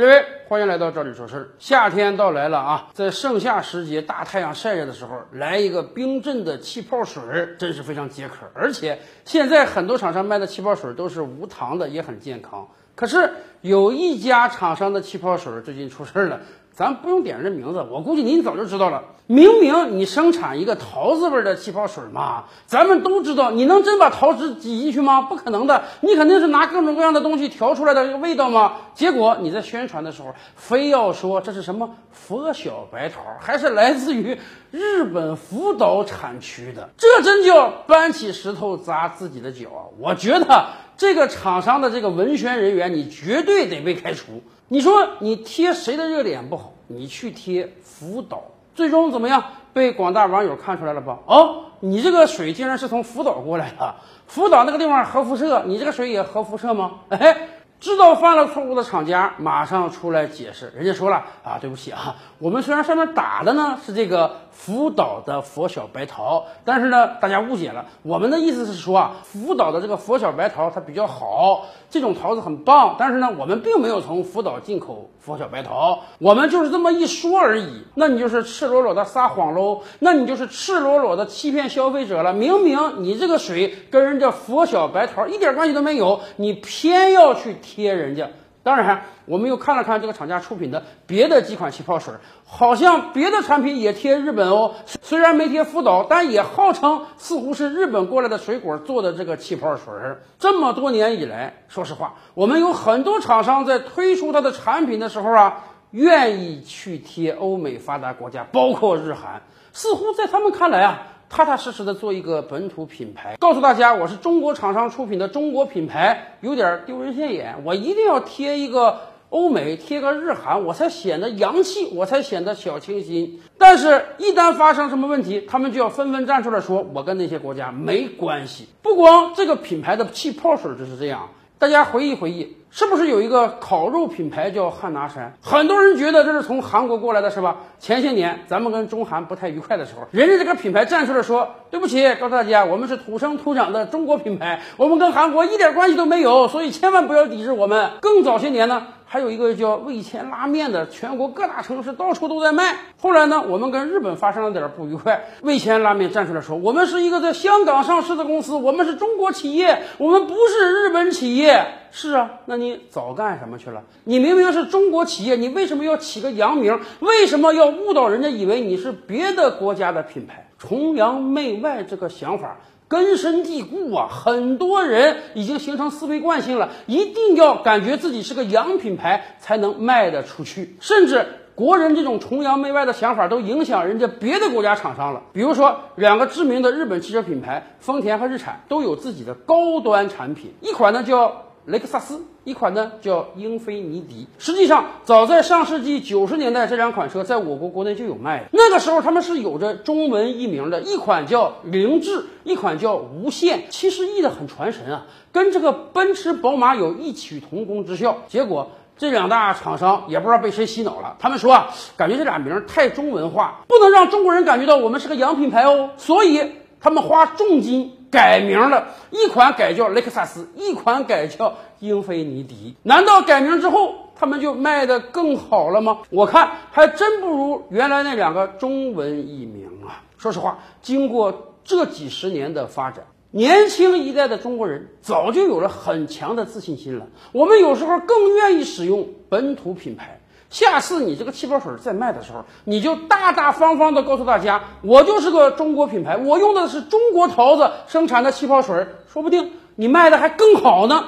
各位，欢迎来到这里说事儿。夏天到来了啊，在盛夏时节，大太阳晒着的时候，来一个冰镇的气泡水，真是非常解渴。而且现在很多厂商卖的气泡水都是无糖的，也很健康。可是有一家厂商的气泡水最近出事儿了。咱不用点人名字，我估计您早就知道了。明明你生产一个桃子味的气泡水嘛，咱们都知道，你能真把桃子挤进去吗？不可能的，你肯定是拿各种各样的东西调出来的味道嘛。结果你在宣传的时候，非要说这是什么佛小白桃，还是来自于日本福岛产区的，这真叫搬起石头砸自己的脚啊！我觉得这个厂商的这个文宣人员，你绝对得被开除。你说你贴谁的热点不好？你去贴福岛，最终怎么样？被广大网友看出来了吧？哦，你这个水竟然是从福岛过来的，福岛那个地方核辐射，你这个水也核辐射吗？哎。知道犯了错误的厂家马上出来解释，人家说了啊，对不起啊，我们虽然上面打的呢是这个福岛的佛小白桃，但是呢大家误解了，我们的意思是说啊，福岛的这个佛小白桃它比较好，这种桃子很棒，但是呢我们并没有从福岛进口佛小白桃，我们就是这么一说而已，那你就是赤裸裸的撒谎喽，那你就是赤裸裸的欺骗消费者了，明明你这个水跟人家佛小白桃一点关系都没有，你偏要去。贴人家，当然，我们又看了看这个厂家出品的别的几款气泡水，好像别的产品也贴日本哦。虽然没贴福岛，但也号称似乎是日本过来的水果做的这个气泡水。这么多年以来，说实话，我们有很多厂商在推出它的产品的时候啊，愿意去贴欧美发达国家，包括日韩，似乎在他们看来啊。踏踏实实的做一个本土品牌，告诉大家我是中国厂商出品的中国品牌，有点丢人现眼。我一定要贴一个欧美，贴个日韩，我才显得洋气，我才显得小清新。但是，一旦发生什么问题，他们就要纷纷站出来说，我跟那些国家没关系。不光这个品牌的气泡水就是这样，大家回忆回忆。是不是有一个烤肉品牌叫汉拿山？很多人觉得这是从韩国过来的，是吧？前些年咱们跟中韩不太愉快的时候，人家这个品牌站出来说：“对不起，告诉大家，我们是土生土长的中国品牌，我们跟韩国一点关系都没有，所以千万不要抵制我们。”更早些年呢？还有一个叫味千拉面的，全国各大城市到处都在卖。后来呢，我们跟日本发生了点不愉快，味千拉面站出来说：“我们是一个在香港上市的公司，我们是中国企业，我们不是日本企业。”是啊，那你早干什么去了？你明明是中国企业，你为什么要起个洋名？为什么要误导人家以为你是别的国家的品牌？崇洋媚外这个想法。根深蒂固啊，很多人已经形成思维惯性了，一定要感觉自己是个洋品牌才能卖得出去，甚至国人这种崇洋媚外的想法都影响人家别的国家厂商了。比如说，两个知名的日本汽车品牌丰田和日产都有自己的高端产品，一款呢叫。雷克萨斯一款呢叫英菲尼迪，实际上早在上世纪九十年代，这两款车在我国国内就有卖。那个时候他们是有着中文译名的，一款叫凌志，一款叫无限，其实译的很传神啊，跟这个奔驰、宝马有异曲同工之效。结果这两大厂商也不知道被谁洗脑了，他们说啊，感觉这俩名太中文化，不能让中国人感觉到我们是个洋品牌哦，所以他们花重金。改名了，一款改叫雷克萨斯，一款改叫英菲尼迪。难道改名之后他们就卖得更好了吗？我看还真不如原来那两个中文译名啊。说实话，经过这几十年的发展，年轻一代的中国人早就有了很强的自信心了。我们有时候更愿意使用本土品牌。下次你这个气泡水再卖的时候，你就大大方方的告诉大家，我就是个中国品牌，我用的是中国桃子生产的气泡水，说不定你卖的还更好呢。